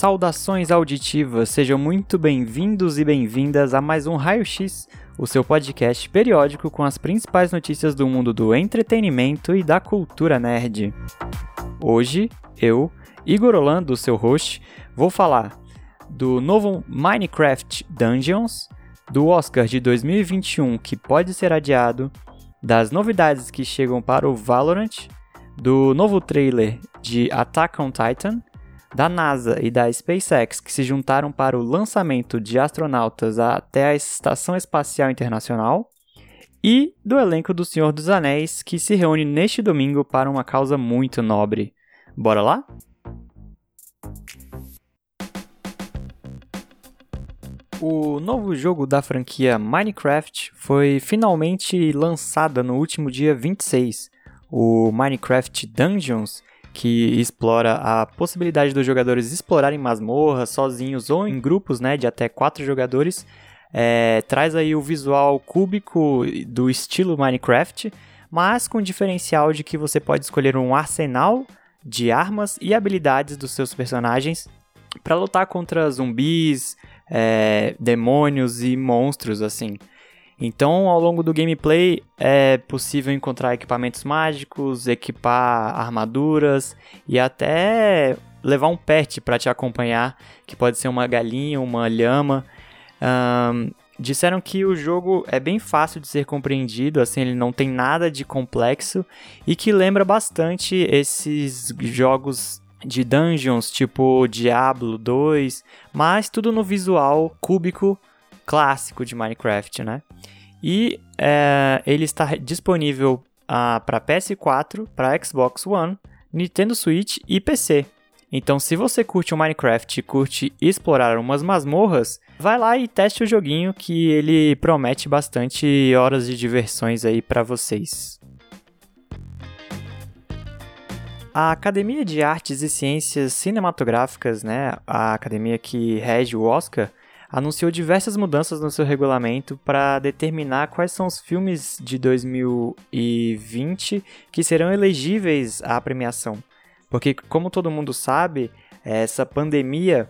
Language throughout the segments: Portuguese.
Saudações auditivas, sejam muito bem-vindos e bem-vindas a mais um Raio X, o seu podcast periódico com as principais notícias do mundo do entretenimento e da cultura nerd. Hoje, eu, Igor Orlando, seu host, vou falar do novo Minecraft Dungeons, do Oscar de 2021 que pode ser adiado, das novidades que chegam para o Valorant, do novo trailer de Attack on Titan da NASA e da SpaceX que se juntaram para o lançamento de astronautas até a Estação Espacial Internacional, e do elenco do Senhor dos Anéis que se reúne neste domingo para uma causa muito nobre. Bora lá? O novo jogo da franquia Minecraft foi finalmente lançado no último dia 26. O Minecraft Dungeons que explora a possibilidade dos jogadores explorarem masmorras sozinhos ou em grupos né, de até quatro jogadores. É, traz aí o visual cúbico do estilo Minecraft, mas com o diferencial de que você pode escolher um arsenal de armas e habilidades dos seus personagens para lutar contra zumbis, é, demônios e monstros assim. Então, ao longo do gameplay, é possível encontrar equipamentos mágicos, equipar armaduras e até levar um pet para te acompanhar, que pode ser uma galinha, uma lhama. Um, disseram que o jogo é bem fácil de ser compreendido, assim, ele não tem nada de complexo e que lembra bastante esses jogos de dungeons, tipo Diablo 2, mas tudo no visual cúbico clássico de Minecraft, né? E é, ele está disponível ah, para PS4, para Xbox One, Nintendo Switch e PC. Então, se você curte o Minecraft e curte explorar umas masmorras, vai lá e teste o joguinho que ele promete bastante horas de diversões aí para vocês. A Academia de Artes e Ciências Cinematográficas, né, a academia que rege o Oscar, anunciou diversas mudanças no seu regulamento para determinar quais são os filmes de 2020 que serão elegíveis à premiação. Porque, como todo mundo sabe, essa pandemia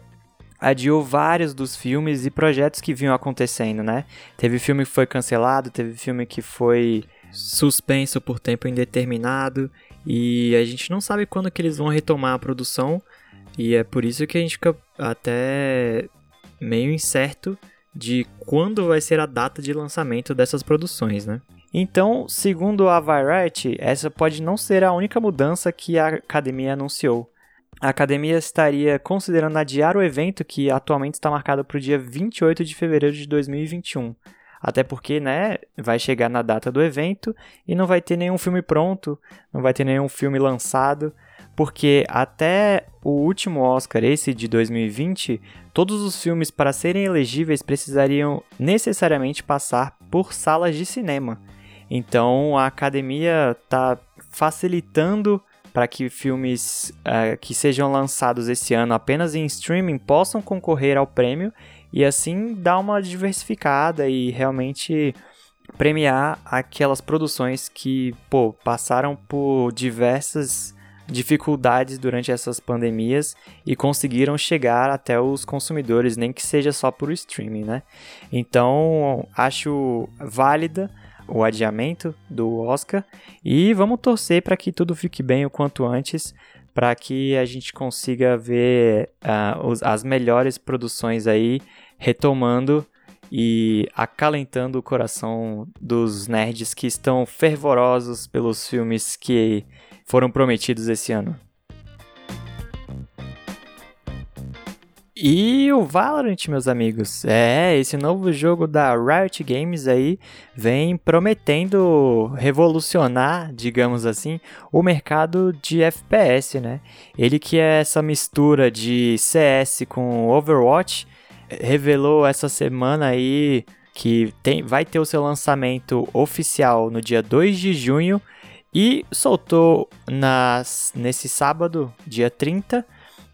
adiou vários dos filmes e projetos que vinham acontecendo, né? Teve filme que foi cancelado, teve filme que foi suspenso por tempo indeterminado e a gente não sabe quando que eles vão retomar a produção e é por isso que a gente fica até meio incerto de quando vai ser a data de lançamento dessas produções, né? Então, segundo a Variety, essa pode não ser a única mudança que a academia anunciou. A academia estaria considerando adiar o evento que atualmente está marcado para o dia 28 de fevereiro de 2021. Até porque, né, vai chegar na data do evento e não vai ter nenhum filme pronto, não vai ter nenhum filme lançado, porque até o último Oscar, esse de 2020, todos os filmes para serem elegíveis precisariam necessariamente passar por salas de cinema. Então a academia está facilitando para que filmes uh, que sejam lançados esse ano apenas em streaming possam concorrer ao prêmio e assim dar uma diversificada e realmente premiar aquelas produções que pô, passaram por diversas dificuldades durante essas pandemias e conseguiram chegar até os consumidores, nem que seja só por streaming, né? Então, acho válida o adiamento do Oscar e vamos torcer para que tudo fique bem o quanto antes, para que a gente consiga ver uh, os, as melhores produções aí retomando e acalentando o coração dos nerds que estão fervorosos pelos filmes que foram prometidos esse ano. E o Valorant, meus amigos, é, esse novo jogo da Riot Games aí vem prometendo revolucionar, digamos assim, o mercado de FPS, né? Ele que é essa mistura de CS com Overwatch, revelou essa semana aí que tem, vai ter o seu lançamento oficial no dia 2 de junho e soltou nas, nesse sábado, dia 30,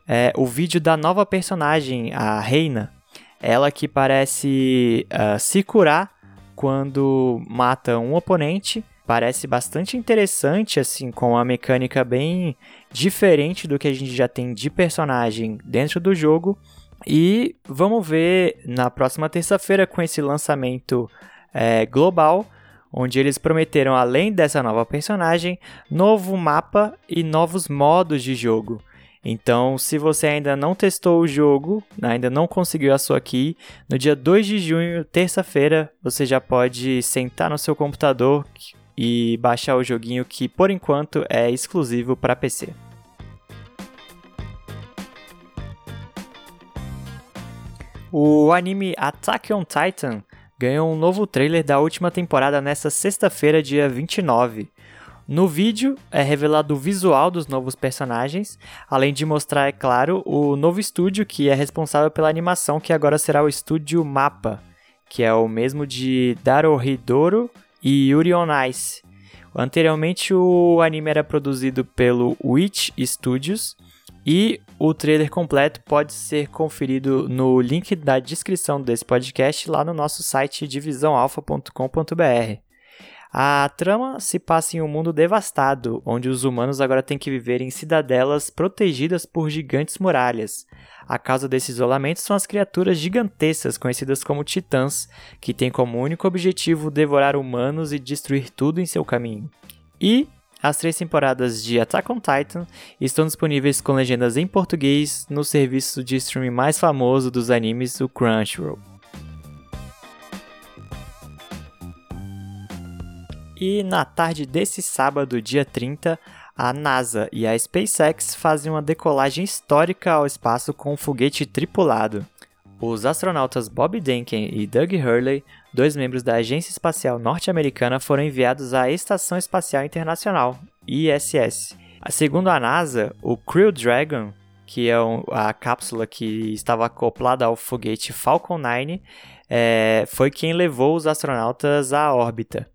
é, o vídeo da nova personagem, a Reina. Ela que parece uh, se curar quando mata um oponente parece bastante interessante, assim, com uma mecânica bem diferente do que a gente já tem de personagem dentro do jogo. E vamos ver na próxima terça-feira com esse lançamento é, global, onde eles prometeram, além dessa nova personagem, novo mapa e novos modos de jogo. Então, se você ainda não testou o jogo, ainda não conseguiu a sua key, no dia 2 de junho, terça-feira, você já pode sentar no seu computador e baixar o joguinho que por enquanto é exclusivo para PC. O anime Attack on Titan ganhou um novo trailer da última temporada nesta sexta-feira, dia 29. No vídeo é revelado o visual dos novos personagens, além de mostrar, é claro, o novo estúdio que é responsável pela animação, que agora será o estúdio Mapa, que é o mesmo de Darohidoro e Yuri on Ice. Anteriormente o anime era produzido pelo Witch Studios e o trailer completo pode ser conferido no link da descrição desse podcast lá no nosso site divisãoalfa.com.br. A trama se passa em um mundo devastado, onde os humanos agora têm que viver em cidadelas protegidas por gigantes muralhas. A causa desse isolamento são as criaturas gigantescas conhecidas como titãs, que têm como único objetivo devorar humanos e destruir tudo em seu caminho. E as três temporadas de Attack on Titan estão disponíveis com legendas em português no serviço de streaming mais famoso dos animes, o Crunchyroll. E na tarde desse sábado, dia 30, a NASA e a SpaceX fazem uma decolagem histórica ao espaço com um foguete tripulado. Os astronautas Bob Denken e Doug Hurley, dois membros da Agência Espacial Norte-Americana, foram enviados à Estação Espacial Internacional, ISS. Segundo a NASA, o Crew Dragon, que é a cápsula que estava acoplada ao foguete Falcon 9, é, foi quem levou os astronautas à órbita.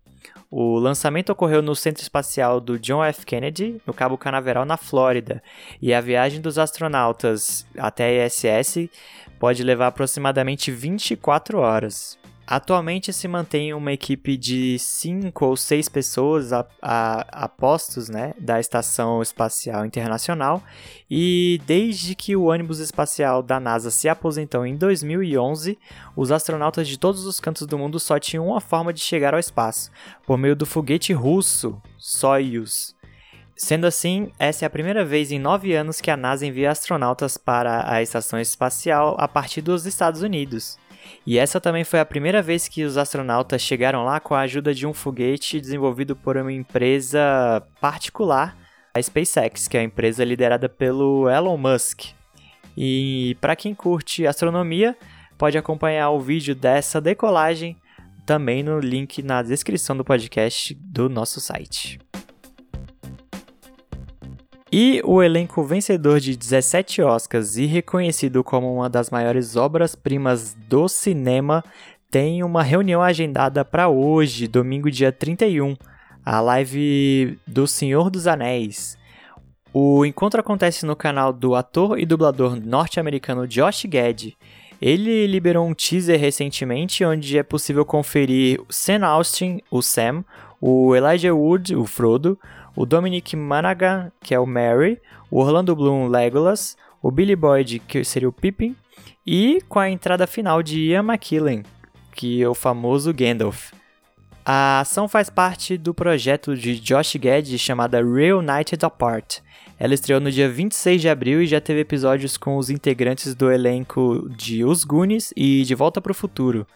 O lançamento ocorreu no Centro Espacial do John F. Kennedy, no Cabo Canaveral, na Flórida, e a viagem dos astronautas até a ISS pode levar aproximadamente 24 horas. Atualmente se mantém uma equipe de 5 ou 6 pessoas a, a, a, postos né, da Estação Espacial Internacional e desde que o ônibus espacial da NASA se aposentou em 2011, os astronautas de todos os cantos do mundo só tinham uma forma de chegar ao espaço, por meio do foguete russo Soyuz. Sendo assim, essa é a primeira vez em nove anos que a NASA envia astronautas para a estação espacial a partir dos Estados Unidos. E essa também foi a primeira vez que os astronautas chegaram lá com a ajuda de um foguete desenvolvido por uma empresa particular, a SpaceX, que é a empresa liderada pelo Elon Musk. E para quem curte astronomia, pode acompanhar o vídeo dessa decolagem também no link na descrição do podcast do nosso site. E o elenco vencedor de 17 Oscars e reconhecido como uma das maiores obras-primas do cinema tem uma reunião agendada para hoje, domingo dia 31, a live do Senhor dos Anéis. O encontro acontece no canal do ator e dublador norte-americano Josh Gad. Ele liberou um teaser recentemente onde é possível conferir Sam Austin, o Sam, o Elijah Wood, o Frodo, o Dominic Monaghan, que é o Merry, o Orlando Bloom, Legolas, o Billy Boyd, que seria o Pippin, e com a entrada final de Ian McKellen, que é o famoso Gandalf. A ação faz parte do projeto de Josh Gad chamada Reunited Apart. Ela estreou no dia 26 de abril e já teve episódios com os integrantes do elenco de Os Goonies e De Volta para o Futuro.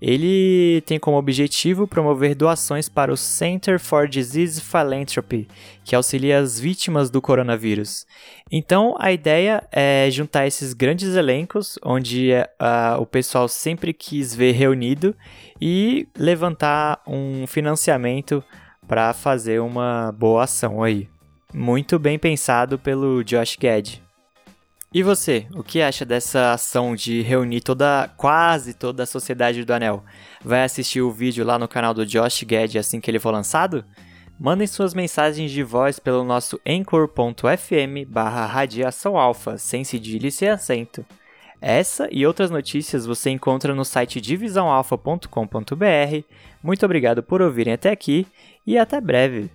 Ele tem como objetivo promover doações para o Center for Disease Philanthropy, que auxilia as vítimas do coronavírus. Então, a ideia é juntar esses grandes elencos, onde uh, o pessoal sempre quis ver reunido, e levantar um financiamento para fazer uma boa ação aí. Muito bem pensado pelo Josh Gad. E você, o que acha dessa ação de reunir toda, quase toda a sociedade do Anel? Vai assistir o vídeo lá no canal do Josh Gad assim que ele for lançado? Mandem suas mensagens de voz pelo nosso anchor.fm barra radiação alfa, sem cedilha e sem acento. Essa e outras notícias você encontra no site divisãoalfa.com.br. Muito obrigado por ouvirem até aqui e até breve.